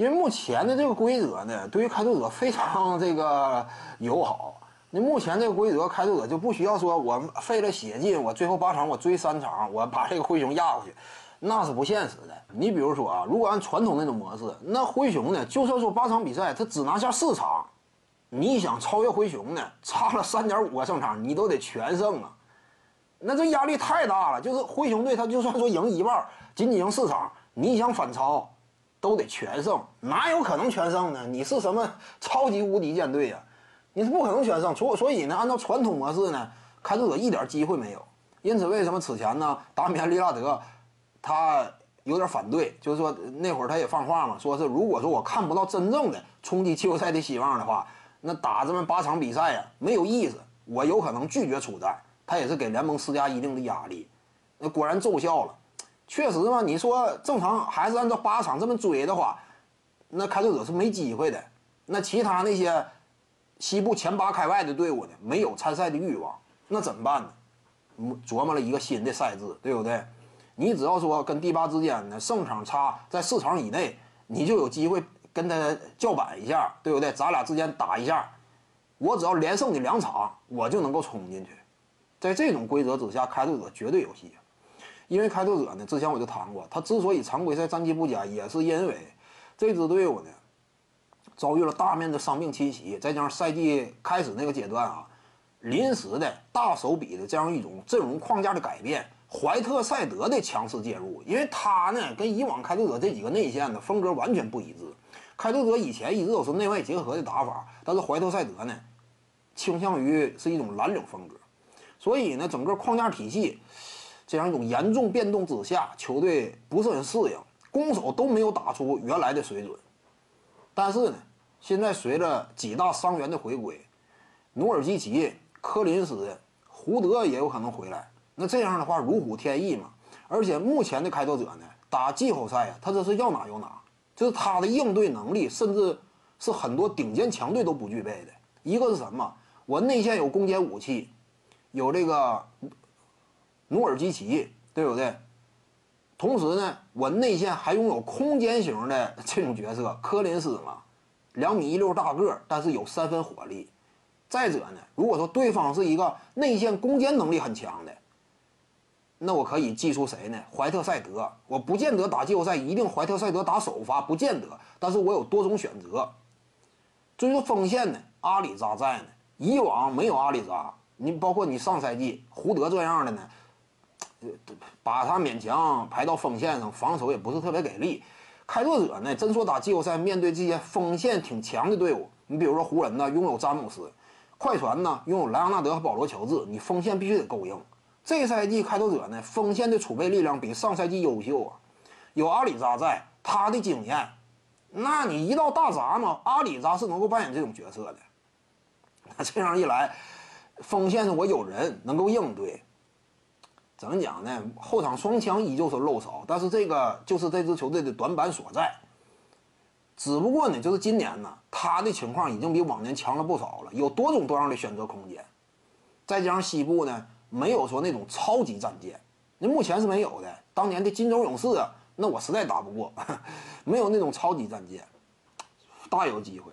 因为目前的这个规则呢，对于开拓者非常这个友好。那目前这个规则，开拓者就不需要说我费了血劲，我最后八场我追三场，我把这个灰熊压过去，那是不现实的。你比如说啊，如果按传统那种模式，那灰熊呢，就算说八场比赛他只拿下四场，你想超越灰熊呢，差了三点五个胜场，你都得全胜啊。那这压力太大了，就是灰熊队他就算说赢一半，仅仅赢四场，你想反超，都得全胜，哪有可能全胜呢？你是什么超级无敌舰队呀？你是不可能全胜，所所以呢，按照传统模式呢，开拓者一点机会没有。因此，为什么此前呢，达米安·利拉德他有点反对，就是说那会儿他也放话嘛，说是如果说我看不到真正的冲击季后赛的希望的话，那打这么八场比赛呀没有意思，我有可能拒绝出战。他也是给联盟施加一定的压力，那果然奏效了。确实嘛，你说正常还是按照八场这么追的话，那开拓者是没机会的。那其他那些。西部前八开外的队伍呢，没有参赛的欲望，那怎么办呢？琢磨了一个新的赛制，对不对？你只要说跟第八之间呢胜场差在四场以内，你就有机会跟他叫板一下，对不对？咱俩之间打一下，我只要连胜你两场，我就能够冲进去。在这种规则之下，开拓者绝对有戏。因为开拓者呢，之前我就谈过，他之所以常规赛战绩不佳，也是因为这支队伍呢。遭遇了大面的伤病侵袭，再加上赛季开始那个阶段啊，临时的大手笔的这样一种阵容框架的改变，怀特赛德的强势介入，因为他呢跟以往开拓者这几个内线的风格完全不一致。开拓者以前一直都是内外结合的打法，但是怀特赛德呢倾向于是一种蓝领风格，所以呢整个框架体系这样一种严重变动之下，球队不是很适应，攻守都没有打出原来的水准。但是呢。现在随着几大伤员的回归，努尔基奇、科林斯、胡德也有可能回来。那这样的话如虎添翼嘛。而且目前的开拓者呢，打季后赛啊，他这是要哪有哪，就是他的应对能力，甚至是很多顶尖强队都不具备的。一个是什么？我内线有攻坚武器，有这个努尔基奇，对不对？同时呢，我内线还拥有空间型的这种角色，科林斯嘛。两米一六大个，但是有三分火力。再者呢，如果说对方是一个内线攻坚能力很强的，那我可以祭出谁呢？怀特赛德。我不见得打季后赛一定怀特赛德打首发，不见得。但是我有多种选择。至于锋线呢，阿里扎在呢。以往没有阿里扎，你包括你上赛季胡德这样的呢，把他勉强排到锋线上，防守也不是特别给力。开拓者呢，真说打季后赛，面对这些锋线挺强的队伍，你比如说湖人呢，拥有詹姆斯；快船呢，拥有莱昂纳德和保罗乔治，你锋线必须得够硬。这赛季开拓者呢，锋线的储备力量比上赛季优秀啊，有阿里扎在，他的经验，那你一到大闸嘛，阿里扎是能够扮演这种角色的。那这样一来，锋线上我有人能够应对。怎么讲呢？后场双枪依旧是漏勺，但是这个就是这支球队的短板所在。只不过呢，就是今年呢，他的情况已经比往年强了不少了，有多种多样的选择空间。再加上西部呢，没有说那种超级战舰，那目前是没有的。当年的金州勇士，那我实在打不过，没有那种超级战舰，大有机会。